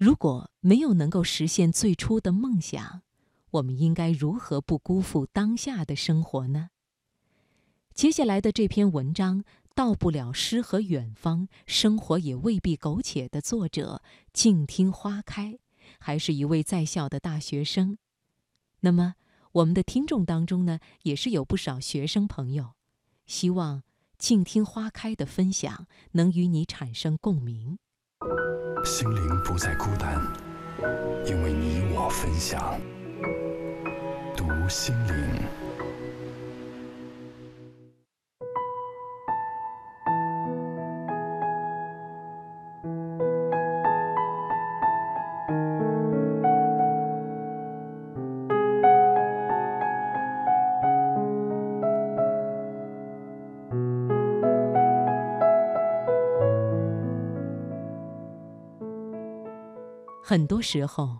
如果没有能够实现最初的梦想，我们应该如何不辜负当下的生活呢？接下来的这篇文章，到不了诗和远方，生活也未必苟且的作者，静听花开，还是一位在校的大学生。那么，我们的听众当中呢，也是有不少学生朋友，希望静听花开的分享能与你产生共鸣。心灵不再孤单，因为你我分享。读心灵。很多时候，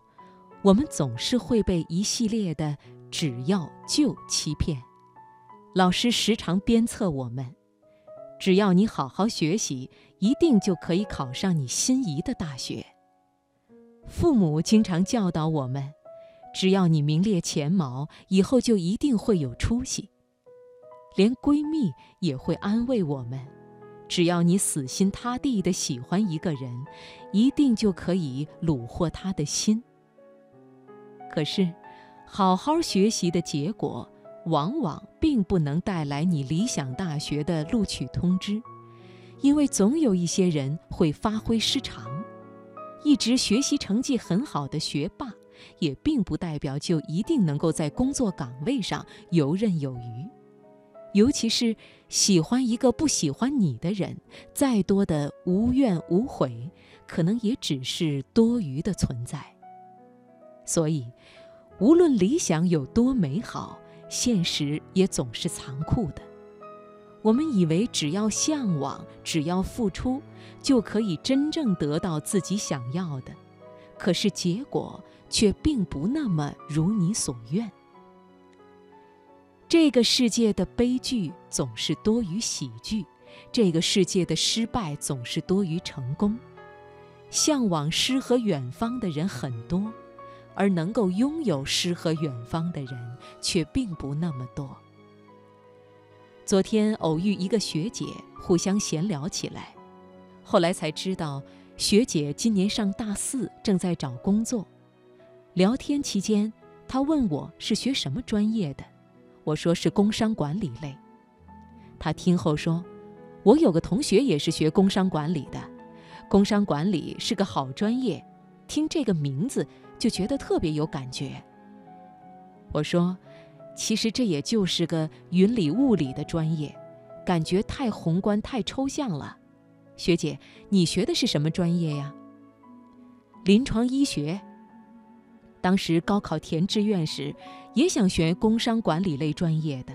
我们总是会被一系列的“只要”就欺骗。老师时常鞭策我们：“只要你好好学习，一定就可以考上你心仪的大学。”父母经常教导我们：“只要你名列前茅，以后就一定会有出息。”连闺蜜也会安慰我们。只要你死心塌地地喜欢一个人，一定就可以虏获他的心。可是，好好学习的结果，往往并不能带来你理想大学的录取通知，因为总有一些人会发挥失常。一直学习成绩很好的学霸，也并不代表就一定能够在工作岗位上游刃有余。尤其是喜欢一个不喜欢你的人，再多的无怨无悔，可能也只是多余的存在。所以，无论理想有多美好，现实也总是残酷的。我们以为只要向往，只要付出，就可以真正得到自己想要的，可是结果却并不那么如你所愿。这个世界的悲剧总是多于喜剧，这个世界的失败总是多于成功。向往诗和远方的人很多，而能够拥有诗和远方的人却并不那么多。昨天偶遇一个学姐，互相闲聊起来，后来才知道，学姐今年上大四，正在找工作。聊天期间，她问我是学什么专业的。我说是工商管理类，他听后说：“我有个同学也是学工商管理的，工商管理是个好专业，听这个名字就觉得特别有感觉。”我说：“其实这也就是个云里雾里的专业，感觉太宏观太抽象了。”学姐，你学的是什么专业呀？临床医学。当时高考填志愿时，也想学工商管理类专业的，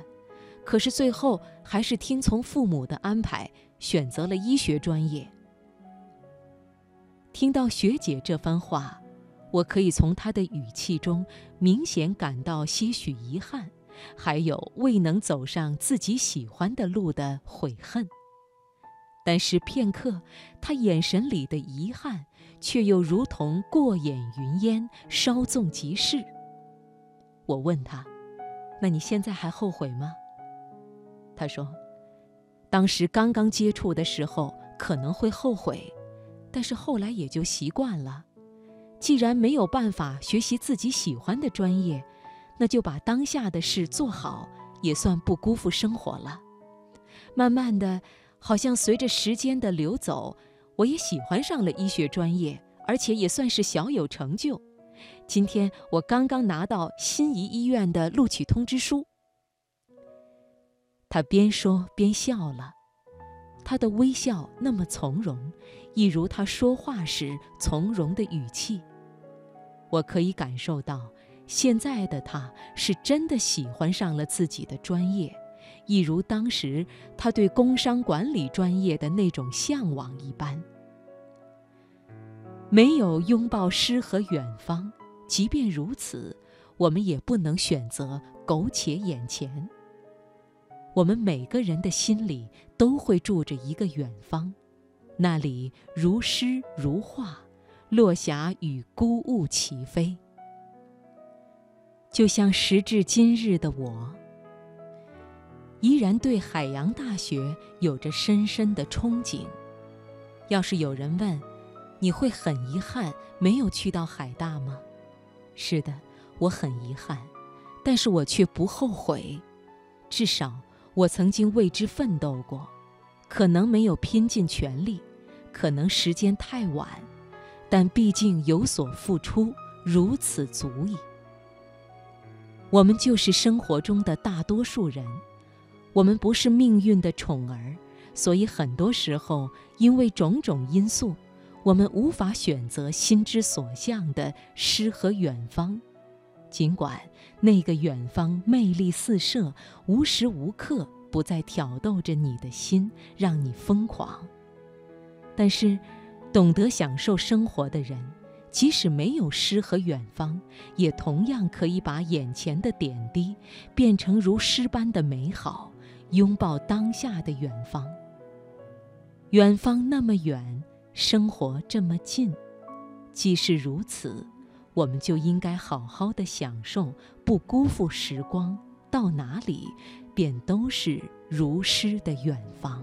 可是最后还是听从父母的安排，选择了医学专业。听到学姐这番话，我可以从她的语气中明显感到些许遗憾，还有未能走上自己喜欢的路的悔恨。但是片刻，她眼神里的遗憾。却又如同过眼云烟，稍纵即逝。我问他：“那你现在还后悔吗？”他说：“当时刚刚接触的时候可能会后悔，但是后来也就习惯了。既然没有办法学习自己喜欢的专业，那就把当下的事做好，也算不辜负生活了。慢慢的，好像随着时间的流走。”我也喜欢上了医学专业，而且也算是小有成就。今天我刚刚拿到心仪医院的录取通知书。他边说边笑了，他的微笑那么从容，一如他说话时从容的语气。我可以感受到，现在的他是真的喜欢上了自己的专业。一如当时他对工商管理专业的那种向往一般。没有拥抱诗和远方，即便如此，我们也不能选择苟且眼前。我们每个人的心里都会住着一个远方，那里如诗如画，落霞与孤鹜齐飞。就像时至今日的我，依然对海洋大学有着深深的憧憬。要是有人问，你会很遗憾没有去到海大吗？是的，我很遗憾，但是我却不后悔。至少我曾经为之奋斗过，可能没有拼尽全力，可能时间太晚，但毕竟有所付出，如此足矣。我们就是生活中的大多数人，我们不是命运的宠儿，所以很多时候因为种种因素，我们无法选择心之所向的诗和远方。尽管那个远方魅力四射，无时无刻不在挑逗着你的心，让你疯狂，但是懂得享受生活的人。即使没有诗和远方，也同样可以把眼前的点滴变成如诗般的美好，拥抱当下的远方。远方那么远，生活这么近，既是如此，我们就应该好好的享受，不辜负时光。到哪里，便都是如诗的远方。